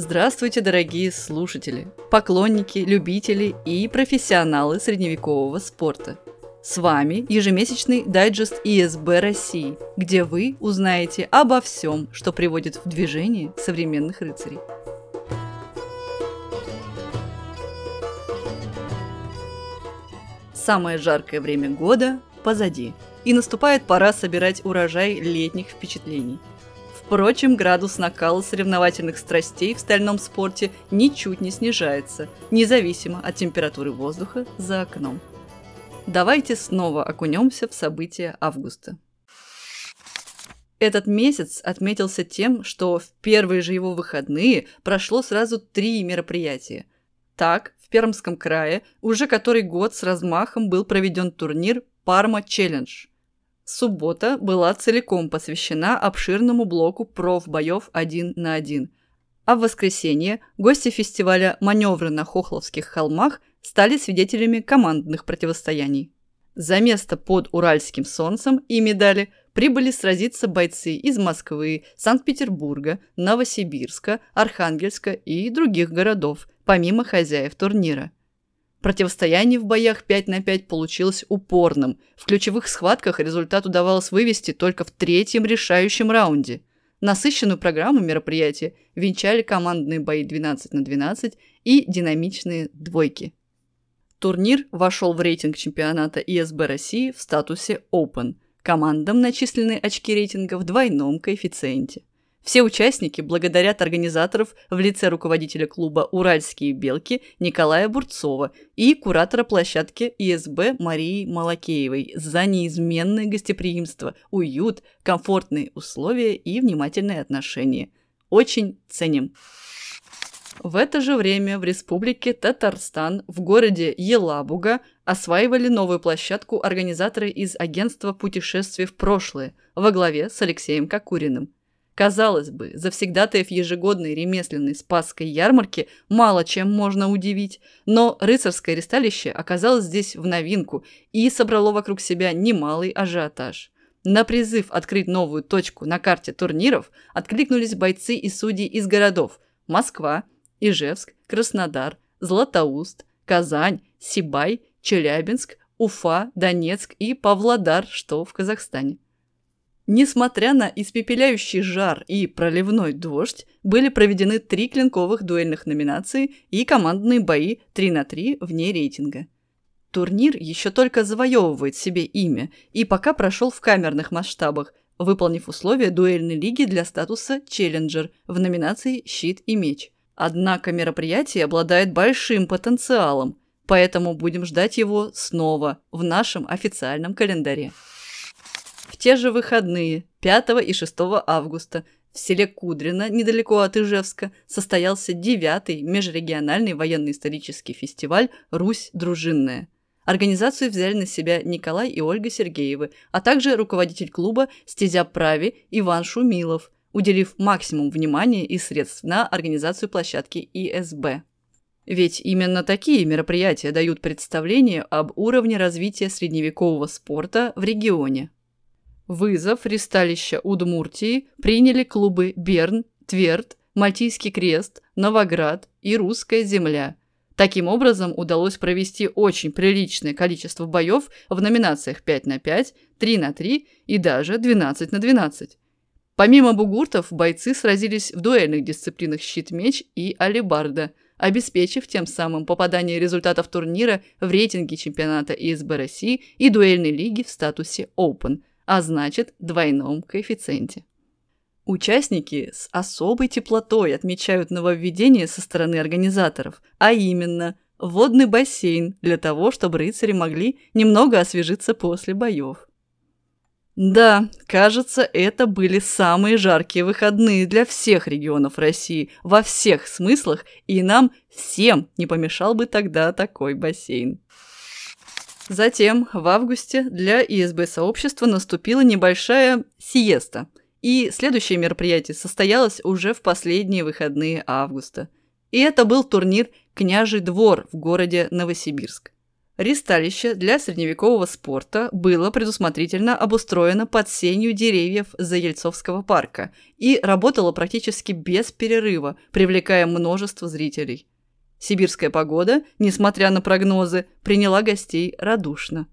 Здравствуйте, дорогие слушатели, поклонники, любители и профессионалы средневекового спорта. С вами ежемесячный дайджест ИСБ России, где вы узнаете обо всем, что приводит в движение современных рыцарей. Самое жаркое время года позади, и наступает пора собирать урожай летних впечатлений – Впрочем, градус накала соревновательных страстей в стальном спорте ничуть не снижается, независимо от температуры воздуха за окном. Давайте снова окунемся в события августа. Этот месяц отметился тем, что в первые же его выходные прошло сразу три мероприятия. Так, в Пермском крае уже который год с размахом был проведен турнир «Парма Челлендж», Суббота была целиком посвящена обширному блоку профбоев один на один. А в воскресенье гости фестиваля «Маневры на Хохловских холмах» стали свидетелями командных противостояний. За место под Уральским солнцем и медали прибыли сразиться бойцы из Москвы, Санкт-Петербурга, Новосибирска, Архангельска и других городов, помимо хозяев турнира – Противостояние в боях 5 на 5 получилось упорным. В ключевых схватках результат удавалось вывести только в третьем решающем раунде. Насыщенную программу мероприятия венчали командные бои 12 на 12 и динамичные двойки. Турнир вошел в рейтинг чемпионата ИСБ России в статусе Open. Командам начислены очки рейтинга в двойном коэффициенте. Все участники благодарят организаторов в лице руководителя клуба «Уральские белки» Николая Бурцова и куратора площадки ИСБ Марии Малакеевой за неизменное гостеприимство, уют, комфортные условия и внимательные отношения. Очень ценим. В это же время в республике Татарстан в городе Елабуга осваивали новую площадку организаторы из агентства путешествий в прошлое во главе с Алексеем Кокуриным – Казалось бы, завсегдатаев ежегодной ремесленной Спасской ярмарки мало чем можно удивить, но рыцарское ресталище оказалось здесь в новинку и собрало вокруг себя немалый ажиотаж. На призыв открыть новую точку на карте турниров откликнулись бойцы и судьи из городов Москва, Ижевск, Краснодар, Златоуст, Казань, Сибай, Челябинск, Уфа, Донецк и Павлодар, что в Казахстане. Несмотря на испепеляющий жар и проливной дождь, были проведены три клинковых дуэльных номинации и командные бои 3 на 3 вне рейтинга. Турнир еще только завоевывает себе имя и пока прошел в камерных масштабах, выполнив условия дуэльной лиги для статуса «Челленджер» в номинации «Щит и меч». Однако мероприятие обладает большим потенциалом, поэтому будем ждать его снова в нашем официальном календаре те же выходные, 5 и 6 августа, в селе Кудрино, недалеко от Ижевска, состоялся девятый межрегиональный военно-исторический фестиваль «Русь дружинная». Организацию взяли на себя Николай и Ольга Сергеевы, а также руководитель клуба «Стезя Прави» Иван Шумилов, уделив максимум внимания и средств на организацию площадки ИСБ. Ведь именно такие мероприятия дают представление об уровне развития средневекового спорта в регионе. Вызов ристалища Удмуртии приняли клубы Берн, Тверд, Мальтийский крест, Новоград и Русская земля. Таким образом, удалось провести очень приличное количество боев в номинациях 5 на 5, 3 на 3 и даже 12 на 12. Помимо бугуртов, бойцы сразились в дуэльных дисциплинах щит-меч и алибарда, обеспечив тем самым попадание результатов турнира в рейтинге чемпионата ИСБ России и дуэльной лиги в статусе Open – а значит двойном коэффициенте. Участники с особой теплотой отмечают нововведение со стороны организаторов, а именно водный бассейн для того, чтобы рыцари могли немного освежиться после боев. Да, кажется, это были самые жаркие выходные для всех регионов России во всех смыслах, и нам всем не помешал бы тогда такой бассейн. Затем в августе для ИСБ-сообщества наступила небольшая сиеста, и следующее мероприятие состоялось уже в последние выходные августа. И это был турнир «Княжий двор» в городе Новосибирск. Ристалище для средневекового спорта было предусмотрительно обустроено под сенью деревьев Заельцовского парка и работало практически без перерыва, привлекая множество зрителей. Сибирская погода, несмотря на прогнозы, приняла гостей радушно.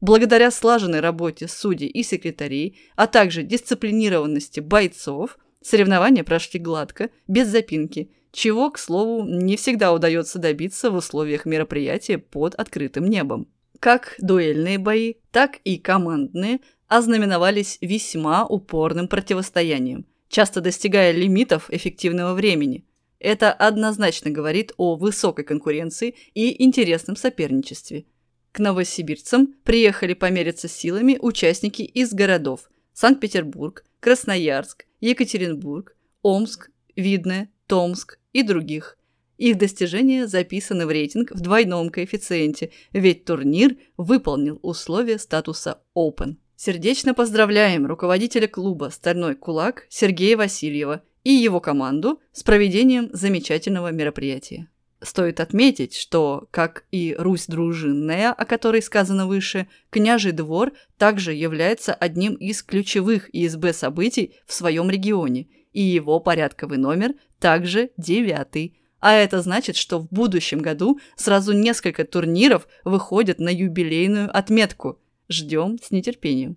Благодаря слаженной работе судей и секретарей, а также дисциплинированности бойцов, соревнования прошли гладко, без запинки – чего, к слову, не всегда удается добиться в условиях мероприятия под открытым небом. Как дуэльные бои, так и командные ознаменовались весьма упорным противостоянием, часто достигая лимитов эффективного времени. Это однозначно говорит о высокой конкуренции и интересном соперничестве. К новосибирцам приехали помериться силами участники из городов Санкт-Петербург, Красноярск, Екатеринбург, Омск, Видное, Томск и других. Их достижения записаны в рейтинг в двойном коэффициенте, ведь турнир выполнил условия статуса Open. Сердечно поздравляем руководителя клуба «Стальной кулак» Сергея Васильева и его команду с проведением замечательного мероприятия. Стоит отметить, что, как и Русь дружинная, о которой сказано выше, княжий двор также является одним из ключевых ИСБ событий в своем регионе – и его порядковый номер также девятый. А это значит, что в будущем году сразу несколько турниров выходят на юбилейную отметку. Ждем с нетерпением.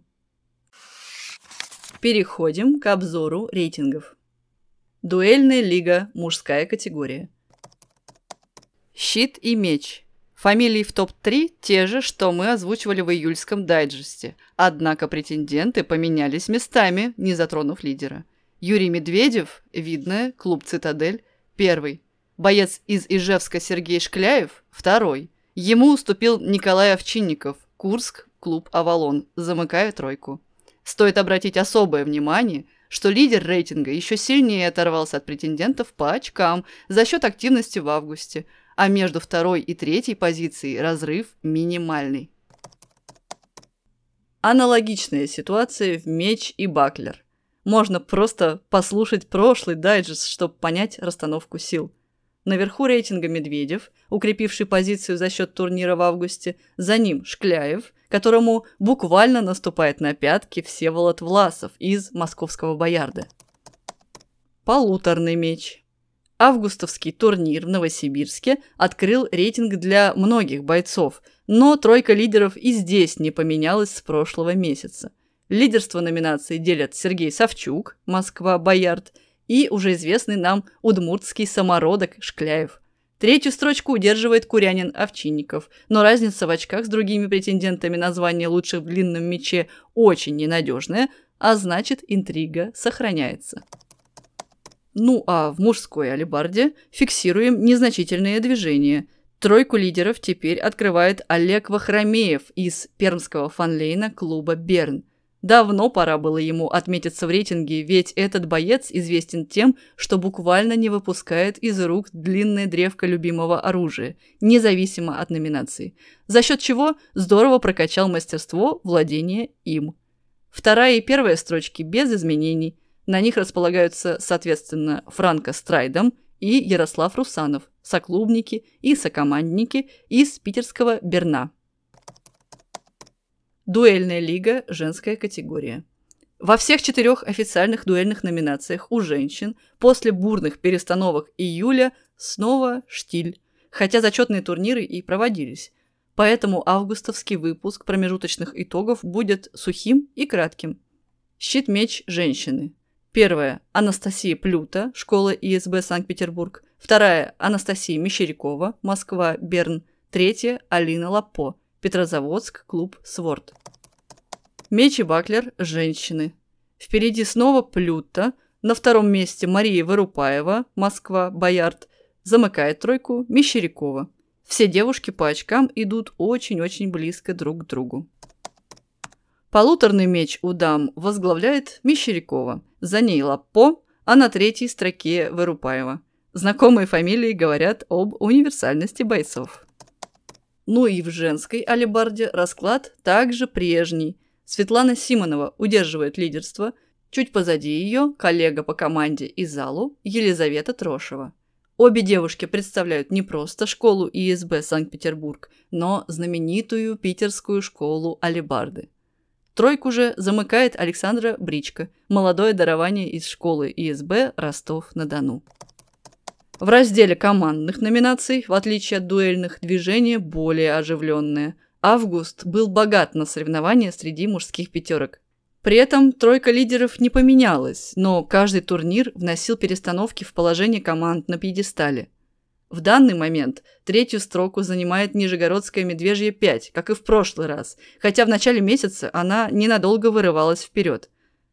Переходим к обзору рейтингов. Дуэльная лига, мужская категория. Щит и меч. Фамилии в топ-3 те же, что мы озвучивали в июльском дайджесте. Однако претенденты поменялись местами, не затронув лидера. Юрий Медведев, видное, клуб «Цитадель», первый. Боец из Ижевска Сергей Шкляев, второй. Ему уступил Николай Овчинников, Курск, клуб «Авалон», замыкая тройку. Стоит обратить особое внимание, что лидер рейтинга еще сильнее оторвался от претендентов по очкам за счет активности в августе, а между второй и третьей позицией разрыв минимальный. Аналогичная ситуация в меч и баклер. Можно просто послушать прошлый дайджест, чтобы понять расстановку сил. Наверху рейтинга Медведев, укрепивший позицию за счет турнира в августе, за ним Шкляев, которому буквально наступает на пятки Всеволод Власов из московского Боярда. Полуторный меч. Августовский турнир в Новосибирске открыл рейтинг для многих бойцов, но тройка лидеров и здесь не поменялась с прошлого месяца – Лидерство номинации делят Сергей Савчук, Москва, Боярд, и уже известный нам удмуртский самородок Шкляев. Третью строчку удерживает Курянин Овчинников, но разница в очках с другими претендентами на звание лучших в длинном мече очень ненадежная, а значит интрига сохраняется. Ну а в мужской алибарде фиксируем незначительные движения. Тройку лидеров теперь открывает Олег Вахромеев из пермского фанлейна клуба «Берн». Давно пора было ему отметиться в рейтинге, ведь этот боец известен тем, что буквально не выпускает из рук длинное древко любимого оружия, независимо от номинации, за счет чего здорово прокачал мастерство владения им. Вторая и первая строчки без изменений. На них располагаются, соответственно, Франко Страйдом и Ярослав Русанов, соклубники и сокомандники из питерского Берна. Дуэльная лига – женская категория. Во всех четырех официальных дуэльных номинациях у женщин после бурных перестановок июля снова штиль, хотя зачетные турниры и проводились. Поэтому августовский выпуск промежуточных итогов будет сухим и кратким. Щит-меч женщины. Первая – Анастасия Плюта, школа ИСБ Санкт-Петербург. Вторая – Анастасия Мещерякова, Москва, Берн. Третья – Алина Лапо, Петрозаводск, клуб «Сворд». Меч и Баклер – женщины. Впереди снова Плюта. На втором месте Мария Вырупаева, Москва, Боярд. Замыкает тройку Мещерякова. Все девушки по очкам идут очень-очень близко друг к другу. Полуторный меч у дам возглавляет Мещерякова. За ней Лапо, а на третьей строке Вырупаева. Знакомые фамилии говорят об универсальности бойцов. Ну и в женской алибарде расклад также прежний. Светлана Симонова удерживает лидерство, чуть позади ее коллега по команде и залу Елизавета Трошева. Обе девушки представляют не просто школу ИСБ Санкт-Петербург, но знаменитую питерскую школу алибарды. Тройку же замыкает Александра Бричка, молодое дарование из школы ИСБ Ростов-на-Дону. В разделе командных номинаций, в отличие от дуэльных, движение более оживленное. Август был богат на соревнования среди мужских пятерок. При этом тройка лидеров не поменялась, но каждый турнир вносил перестановки в положение команд на пьедестале. В данный момент третью строку занимает Нижегородская Медвежья 5, как и в прошлый раз, хотя в начале месяца она ненадолго вырывалась вперед.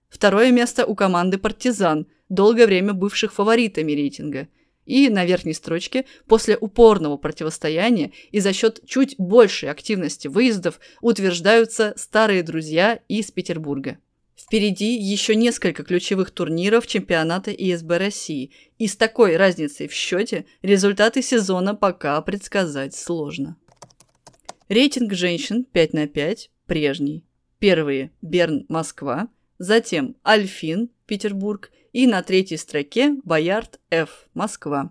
Второе место у команды «Партизан», долгое время бывших фаворитами рейтинга – и на верхней строчке после упорного противостояния и за счет чуть большей активности выездов утверждаются старые друзья из Петербурга. Впереди еще несколько ключевых турниров чемпионата ИСБ России, и с такой разницей в счете результаты сезона пока предсказать сложно. Рейтинг женщин 5 на 5 прежний. Первые – Берн, Москва, затем Альфин, Петербург и на третьей строке Боярд Ф. Москва.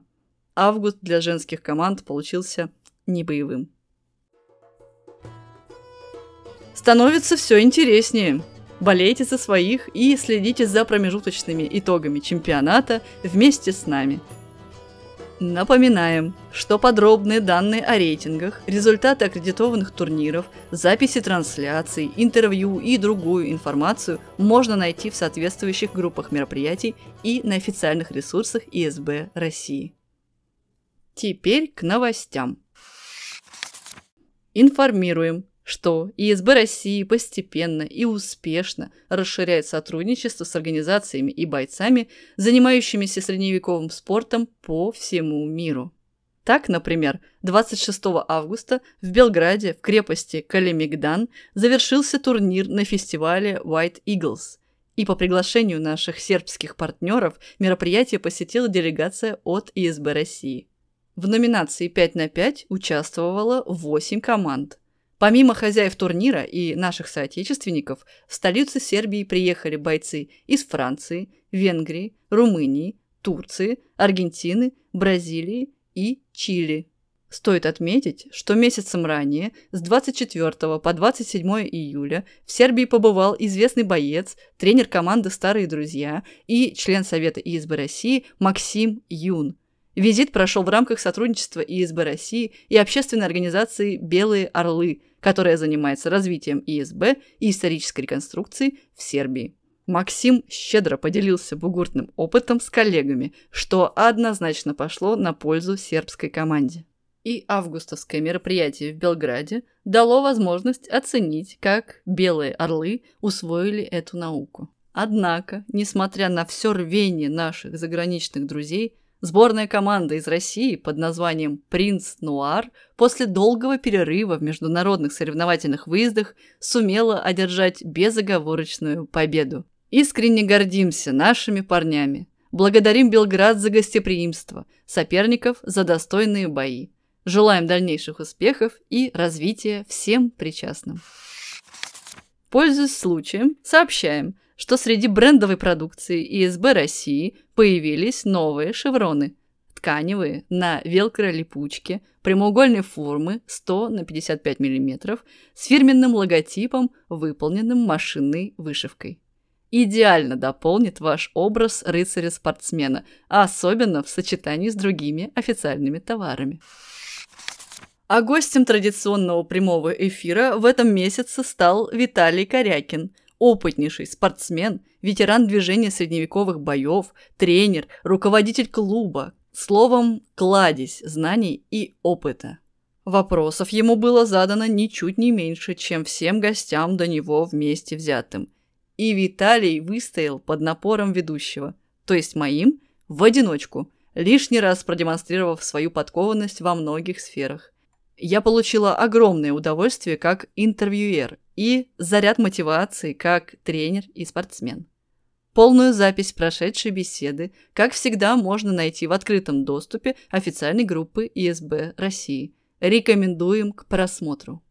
Август для женских команд получился небоевым. Становится все интереснее. Болейте за своих и следите за промежуточными итогами чемпионата вместе с нами – Напоминаем, что подробные данные о рейтингах, результаты аккредитованных турниров, записи трансляций, интервью и другую информацию можно найти в соответствующих группах мероприятий и на официальных ресурсах ИСБ России. Теперь к новостям. Информируем, что ИСБ России постепенно и успешно расширяет сотрудничество с организациями и бойцами, занимающимися средневековым спортом по всему миру. Так, например, 26 августа в Белграде в крепости Калимигдан завершился турнир на фестивале White Eagles, и по приглашению наших сербских партнеров мероприятие посетила делегация от ИСБ России. В номинации 5 на 5 участвовало 8 команд – Помимо хозяев турнира и наших соотечественников, в столицу Сербии приехали бойцы из Франции, Венгрии, Румынии, Турции, Аргентины, Бразилии и Чили. Стоит отметить, что месяцем ранее, с 24 по 27 июля, в Сербии побывал известный боец, тренер команды «Старые друзья» и член Совета ИСБ России Максим Юн – Визит прошел в рамках сотрудничества ИСБ России и общественной организации «Белые орлы», которая занимается развитием ИСБ и исторической реконструкции в Сербии. Максим щедро поделился бугуртным опытом с коллегами, что однозначно пошло на пользу сербской команде. И августовское мероприятие в Белграде дало возможность оценить, как белые орлы усвоили эту науку. Однако, несмотря на все рвение наших заграничных друзей, Сборная команда из России под названием «Принц Нуар» после долгого перерыва в международных соревновательных выездах сумела одержать безоговорочную победу. Искренне гордимся нашими парнями. Благодарим Белград за гостеприимство, соперников за достойные бои. Желаем дальнейших успехов и развития всем причастным. Пользуясь случаем, сообщаем – что среди брендовой продукции ИСБ России появились новые шевроны. Тканевые на велкро-липучке прямоугольной формы 100 на 55 мм с фирменным логотипом, выполненным машинной вышивкой. Идеально дополнит ваш образ рыцаря-спортсмена, особенно в сочетании с другими официальными товарами. А гостем традиционного прямого эфира в этом месяце стал Виталий Корякин – опытнейший спортсмен, ветеран движения средневековых боев, тренер, руководитель клуба, словом, кладезь знаний и опыта. Вопросов ему было задано ничуть не меньше, чем всем гостям до него вместе взятым. И Виталий выстоял под напором ведущего, то есть моим, в одиночку, лишний раз продемонстрировав свою подкованность во многих сферах. Я получила огромное удовольствие как интервьюер и заряд мотивации как тренер и спортсмен. Полную запись прошедшей беседы, как всегда, можно найти в открытом доступе официальной группы ИСБ России. Рекомендуем к просмотру.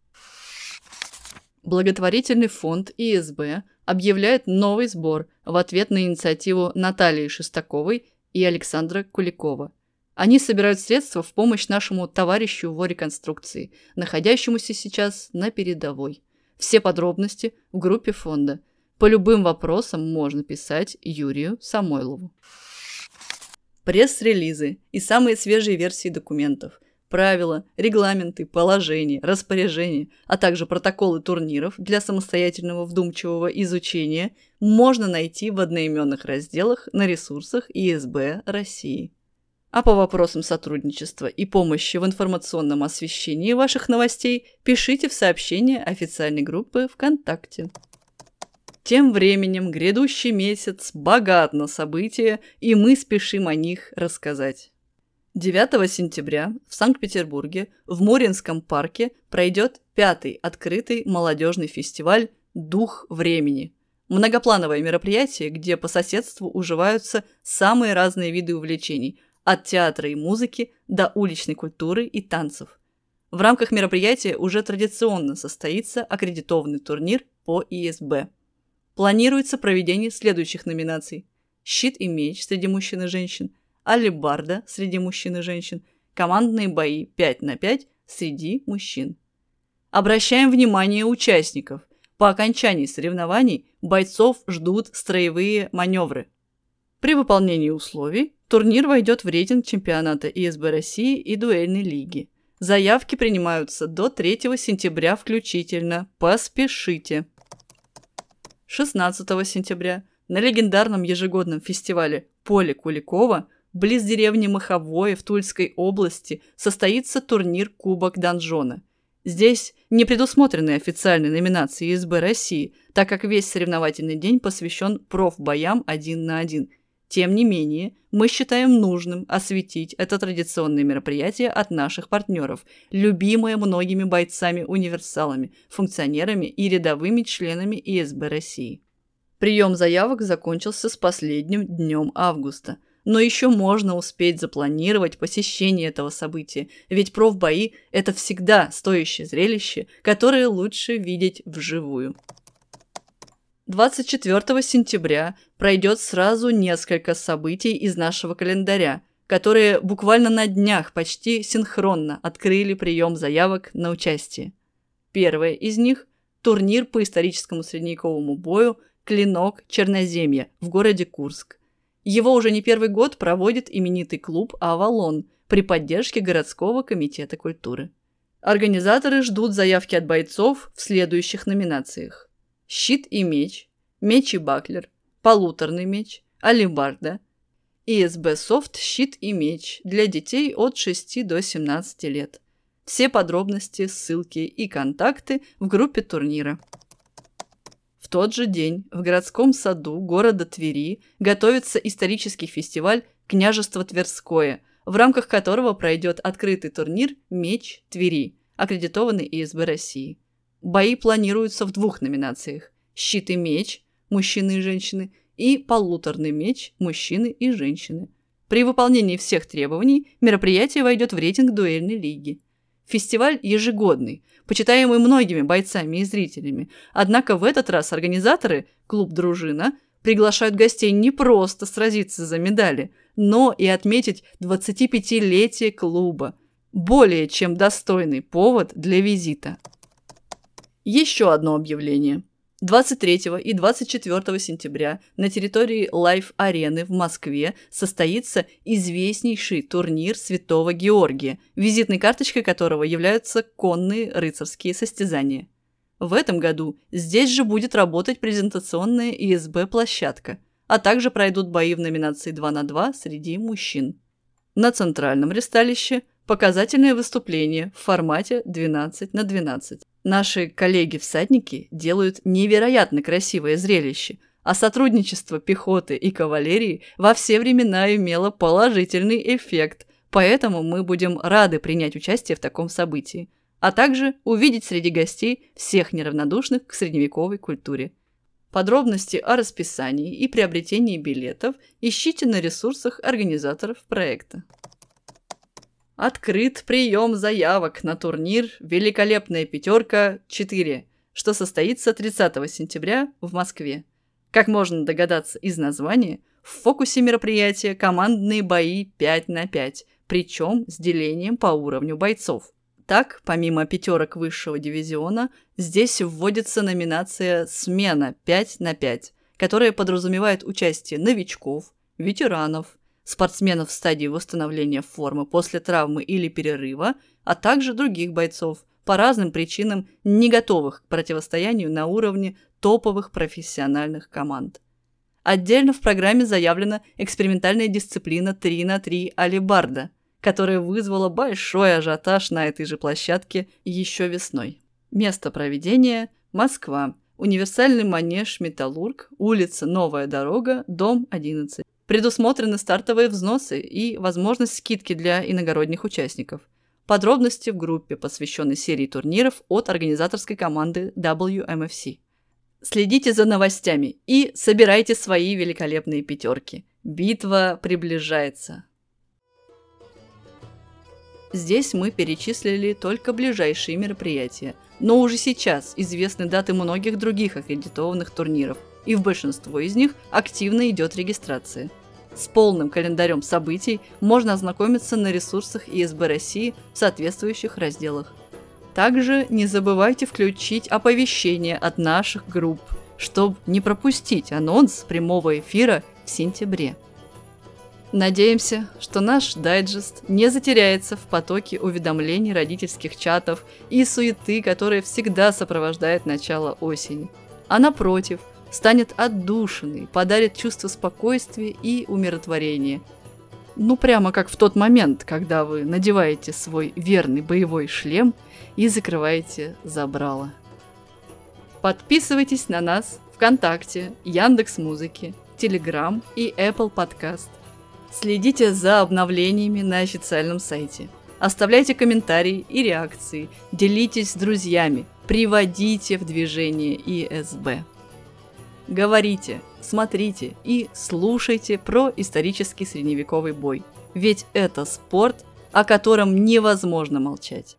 Благотворительный фонд ИСБ объявляет новый сбор в ответ на инициативу Натальи Шестаковой и Александра Куликова. Они собирают средства в помощь нашему товарищу в реконструкции, находящемуся сейчас на передовой. Все подробности в группе фонда. По любым вопросам можно писать Юрию Самойлову. Пресс-релизы и самые свежие версии документов, правила, регламенты, положения, распоряжения, а также протоколы турниров для самостоятельного вдумчивого изучения можно найти в одноименных разделах на ресурсах ИСБ России. А по вопросам сотрудничества и помощи в информационном освещении ваших новостей пишите в сообщение официальной группы ВКонтакте. Тем временем грядущий месяц богат на события, и мы спешим о них рассказать. 9 сентября в Санкт-Петербурге в Моринском парке пройдет пятый открытый молодежный фестиваль «Дух времени», Многоплановое мероприятие, где по соседству уживаются самые разные виды увлечений – от театра и музыки до уличной культуры и танцев. В рамках мероприятия уже традиционно состоится аккредитованный турнир по ИСБ. Планируется проведение следующих номинаций. Щит и меч среди мужчин и женщин, алибарда среди мужчин и женщин, командные бои 5 на 5 среди мужчин. Обращаем внимание участников. По окончании соревнований бойцов ждут строевые маневры. При выполнении условий Турнир войдет в рейтинг чемпионата ИСБ России и дуэльной лиги. Заявки принимаются до 3 сентября включительно. Поспешите! 16 сентября на легендарном ежегодном фестивале «Поле Куликова» близ деревни Маховое в Тульской области состоится турнир Кубок Донжона. Здесь не предусмотрены официальные номинации ИСБ России, так как весь соревновательный день посвящен профбоям один на один – тем не менее, мы считаем нужным осветить это традиционное мероприятие от наших партнеров, любимое многими бойцами-универсалами, функционерами и рядовыми членами ИСБ России. Прием заявок закончился с последним днем августа, но еще можно успеть запланировать посещение этого события, ведь профбои – это всегда стоящее зрелище, которое лучше видеть вживую. 24 сентября пройдет сразу несколько событий из нашего календаря, которые буквально на днях почти синхронно открыли прием заявок на участие. Первое из них – турнир по историческому средневековому бою «Клинок Черноземья» в городе Курск. Его уже не первый год проводит именитый клуб «Авалон» при поддержке городского комитета культуры. Организаторы ждут заявки от бойцов в следующих номинациях щит и меч, меч и баклер, полуторный меч, алибарда, ИСБ софт щит и меч для детей от 6 до 17 лет. Все подробности, ссылки и контакты в группе турнира. В тот же день в городском саду города Твери готовится исторический фестиваль «Княжество Тверское», в рамках которого пройдет открытый турнир «Меч Твери», аккредитованный ИСБ России. Бои планируются в двух номинациях – щит и меч – мужчины и женщины, и полуторный меч – мужчины и женщины. При выполнении всех требований мероприятие войдет в рейтинг дуэльной лиги. Фестиваль ежегодный, почитаемый многими бойцами и зрителями. Однако в этот раз организаторы, клуб «Дружина», приглашают гостей не просто сразиться за медали, но и отметить 25-летие клуба. Более чем достойный повод для визита. Еще одно объявление. 23 и 24 сентября на территории Лайф-арены в Москве состоится известнейший турнир Святого Георгия, визитной карточкой которого являются конные рыцарские состязания. В этом году здесь же будет работать презентационная ИСБ-площадка, а также пройдут бои в номинации 2 на 2 среди мужчин. На центральном ресталище показательное выступление в формате 12 на 12. Наши коллеги-всадники делают невероятно красивое зрелище, а сотрудничество пехоты и кавалерии во все времена имело положительный эффект, поэтому мы будем рады принять участие в таком событии, а также увидеть среди гостей всех неравнодушных к средневековой культуре. Подробности о расписании и приобретении билетов ищите на ресурсах организаторов проекта. Открыт прием заявок на турнир «Великолепная пятерка 4», что состоится 30 сентября в Москве. Как можно догадаться из названия, в фокусе мероприятия командные бои 5 на 5, причем с делением по уровню бойцов. Так, помимо пятерок высшего дивизиона, здесь вводится номинация «Смена 5 на 5», которая подразумевает участие новичков, ветеранов, спортсменов в стадии восстановления формы после травмы или перерыва, а также других бойцов, по разным причинам не готовых к противостоянию на уровне топовых профессиональных команд. Отдельно в программе заявлена экспериментальная дисциплина 3 на 3 алибарда, которая вызвала большой ажиотаж на этой же площадке еще весной. Место проведения – Москва. Универсальный манеж «Металлург», улица Новая дорога, дом 11. Предусмотрены стартовые взносы и возможность скидки для иногородних участников – Подробности в группе, посвященной серии турниров от организаторской команды WMFC. Следите за новостями и собирайте свои великолепные пятерки. Битва приближается. Здесь мы перечислили только ближайшие мероприятия, но уже сейчас известны даты многих других аккредитованных турниров, и в большинство из них активно идет регистрация – с полным календарем событий можно ознакомиться на ресурсах ИСБ России в соответствующих разделах. Также не забывайте включить оповещения от наших групп, чтобы не пропустить анонс прямого эфира в сентябре. Надеемся, что наш дайджест не затеряется в потоке уведомлений родительских чатов и суеты, которая всегда сопровождает начало осени. А напротив – станет отдушиной, подарит чувство спокойствия и умиротворения. Ну, прямо как в тот момент, когда вы надеваете свой верный боевой шлем и закрываете забрало. Подписывайтесь на нас ВКонтакте, Яндекс Музыки, Телеграм и Apple Podcast. Следите за обновлениями на официальном сайте. Оставляйте комментарии и реакции, делитесь с друзьями, приводите в движение ИСБ. Говорите, смотрите и слушайте про исторический средневековый бой. Ведь это спорт, о котором невозможно молчать.